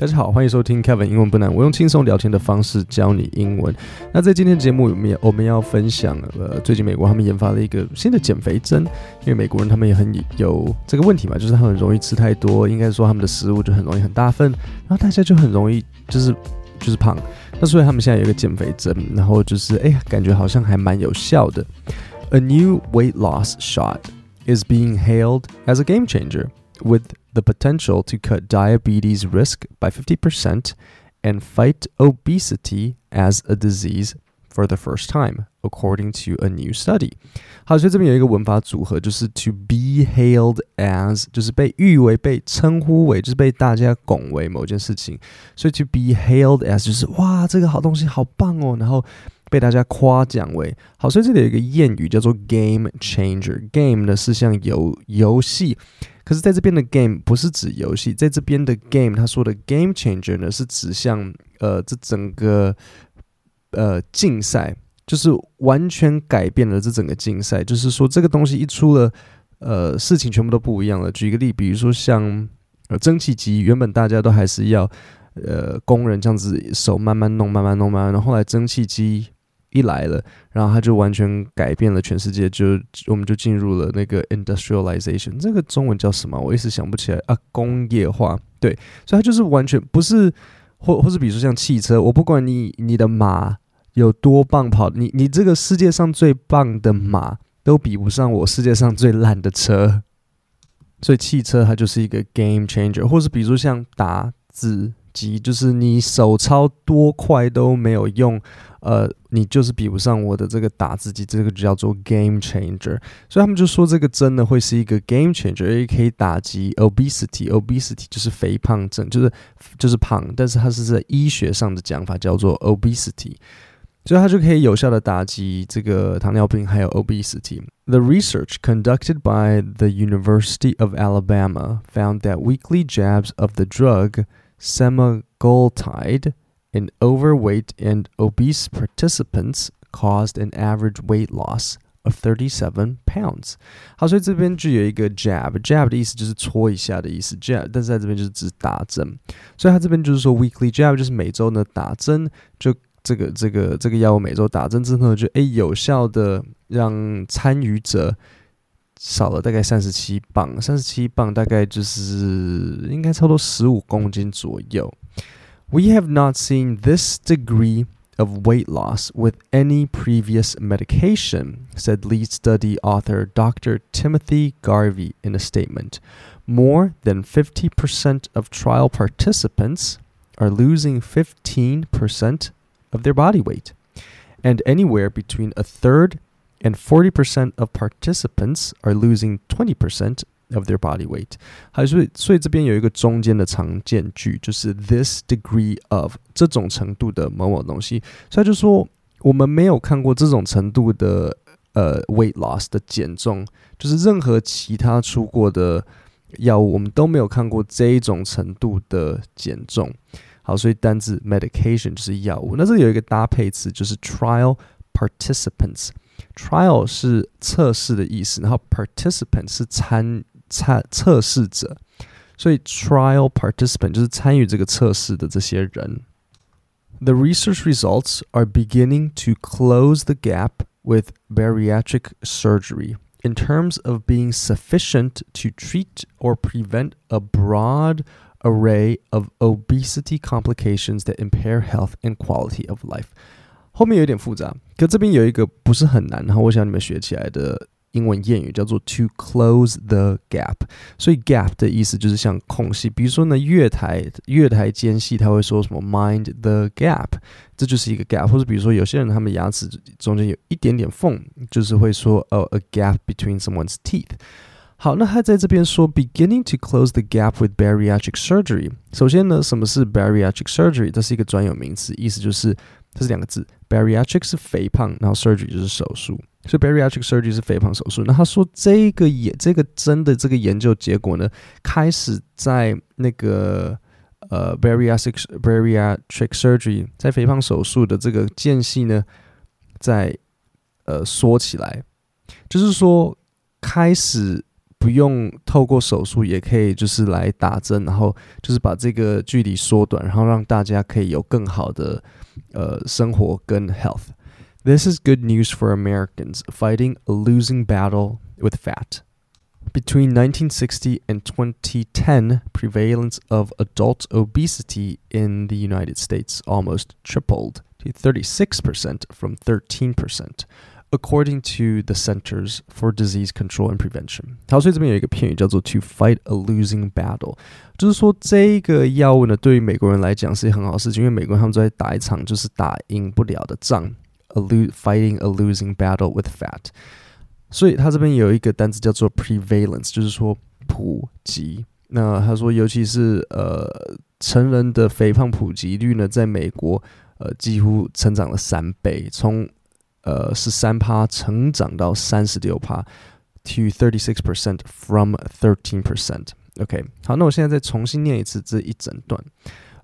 大家好，欢迎收听 Kevin 英文不难。我用轻松聊天的方式教你英文。那在今天节目里面，我们要分享呃，最近美国他们研发了一个新的减肥针。因为美国人他们也很有这个问题嘛，就是他们很容易吃太多，应该说他们的食物就很容易很大份，然后大家就很容易就是就是胖。那所以他们现在有一个减肥针，然后就是哎，感觉好像还蛮有效的。A new weight loss shot is being hailed as a game changer with the potential to cut diabetes risk by 50% and fight obesity as a disease for the first time, according to a new study. 好，所以这边有一个文法组合，就是 to be hailed as，就是被誉为、被称呼为，就是被大家拱为某件事情。所以 to be hailed as 就是哇，这个好东西好棒哦，然后被大家夸奖为好。所以这里有一个谚语叫做 game changer。game 呢是像游游戏。 可是在这边的 game 不是指游戏，在这边的 game，他说的 game changer 呢，是指向呃这整个呃竞赛，就是完全改变了这整个竞赛。就是说这个东西一出了，呃，事情全部都不一样了。举一个例，比如说像呃蒸汽机，原本大家都还是要呃工人这样子手慢慢弄、慢慢弄、慢慢弄，后来蒸汽机。一来了，然后它就完全改变了全世界，就我们就进入了那个 industrialization，这个中文叫什么？我一时想不起来啊。工业化，对，所以它就是完全不是，或或是比如说像汽车，我不管你你的马有多棒跑，你你这个世界上最棒的马都比不上我世界上最烂的车，所以汽车它就是一个 game changer，或是比如说像打字。机就是你手抄多快都没有用，呃，你就是比不上我的这个打字机，这个就叫做 game changer。所以他们就说这个真的会是一个 game changer，也可以打击 obesity，obesity 就是肥胖症，就是就是胖，但是它是在医学上的讲法叫做 obesity，所以它就可以有效的打击这个糖尿病还有 obesity。The research conducted by the University of Alabama found that weekly jabs of the drug semaglutide in overweight and obese participants caused an average weight loss of thirty-seven pounds。好，所以这边就有一个 jab，jab 的意思就是戳一下的意思，jab，但是在这边就是指打针，所以它这边就是说 weekly jab 就是每周呢打针，就这个这个这个药物每周打针之后，就诶有效的让参与者。少了大概三十七磅，三十七磅大概就是应该差不多十五公斤左右。We have not seen this degree of weight loss with any previous medication, said lead study author Dr. Timothy Garvey in a statement. More than 50% of trial participants are losing 15% of their body weight, and anywhere between a third and 40% of participants are losing 20% of their body weight。还是所以这边有一个中间的常见句，就是 this degree of 这种程度的某某东西。所以就说我们没有看过这种程度的呃 weight loss 的减重，就是任何其他出过的药物，我们都没有看过这一种程度的减重。好，所以单字 medication 就是药物。那这里有一个搭配词，就是 trial participants。Trial 是测试的意思，然后 participant 是参参测试者，所以 trial participant 就是参与这个测试的这些人。The research results are beginning to close the gap with bariatric surgery in terms of being sufficient to treat or prevent a broad array of obesity complications that impair health and quality of life. 后面有点复杂，可这边有一个不是很难，然后我想你们学起来的 英文谚语叫做 “to close the gap”。所以 “gap” 的意思就是像空隙，比如说呢，月台月台间隙，他会说什么 “mind the gap”，这就是一个 gap。或者比如说有些人他们牙齿中间有一点点缝，就是会说哦 a gap between someone's teeth”。好，那他在这边说 “beginning to close the gap with bariatric surgery”。首先呢，什么是 bariatric surgery？这是一个专有名词，意思就是 这是两个字。Bariatric 是肥胖，然后 surgery 就是手术，所以 bariatric surgery 是肥胖手术。那他说这个研这个真的这个研究结果呢，开始在那个呃 bariatric bariatric surgery 在肥胖手术的这个间隙呢，在呃缩起来，就是说开始不用透过手术也可以就是来打针，然后就是把这个距离缩短，然后让大家可以有更好的呃生活跟 health。This is good news for Americans fighting a losing battle with fat. Between 1960 and 2010, prevalence of adult obesity in the United States almost tripled to 36% from 13%. According to the Centers for Disease Control and Prevention，好，所以这边有一个片语叫做 "to fight a losing battle"，就是说这个药物呢，对于美国人来讲是很好的事情，因为美国人他们都在打一场就是打赢不了的仗，a lo fighting a losing battle with fat。所以他这边有一个单词叫做 prevalence，就是说普及。那他说，尤其是呃成人的肥胖普及率呢，在美国呃几乎成长了三倍，从 呃十三趴成长到三十六趴，to thirty six percent from thirteen percent。OK，好，那我现在再重新念一次这一整段。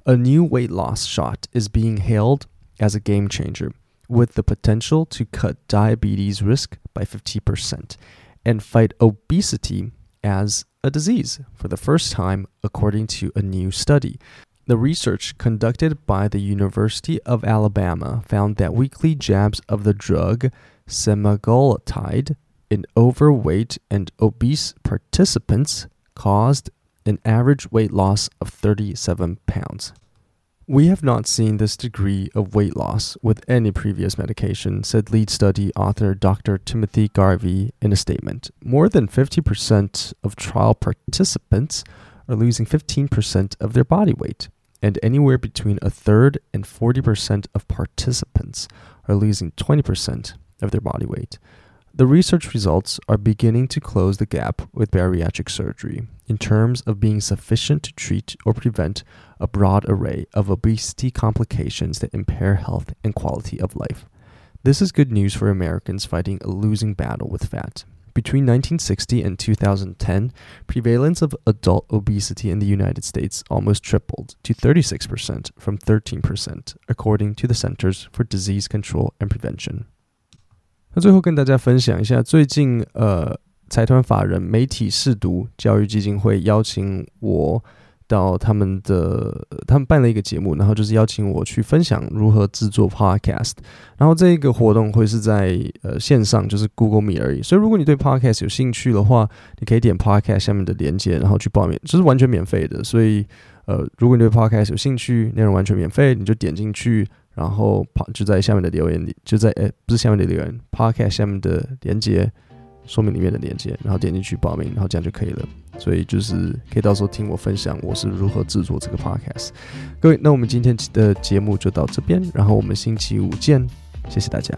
A new weight loss shot is being hailed as a game changer with the potential to cut diabetes risk by 50% and fight obesity as a disease for the first time, according to a new study. The research conducted by the University of Alabama found that weekly jabs of the drug semaglutide in overweight and obese participants caused an average weight loss of 37 pounds. We have not seen this degree of weight loss with any previous medication, said lead study author Dr. Timothy Garvey in a statement. More than 50% of trial participants are losing 15% of their body weight and anywhere between a third and 40% of participants are losing 20% of their body weight. The research results are beginning to close the gap with bariatric surgery in terms of being sufficient to treat or prevent a broad array of obesity complications that impair health and quality of life. This is good news for Americans fighting a losing battle with fat. Between 1960 and 2010, prevalence of adult obesity in the United States almost tripled to 36% from 13%, according to the Centers for Disease Control and Prevention. 那最后跟大家分享一下，最近呃，财团法人媒体试读教育基金会邀请我 到他们的，他们办了一个节目，然后就是邀请我去分享如何制作 podcast。然后这个活动会是在呃线上，就是 Google Meet 而已。所以如果你对 podcast 有兴趣的话，你可以点 podcast 下面的链接，然后去报名，这是完全免费的。所以呃，如果你对 podcast 有兴趣，内容完全免费，你就点进去，然后就在下面的留言里，就在呃不是下面的留言，podcast 下面的链接。说明里面的链接，然后点进去报名，然后这样就可以了。所以就是可以到时候听我分享我是如何制作这个 podcast。各位，那我们今天的节目就到这边，然后我们星期五见，谢谢大家。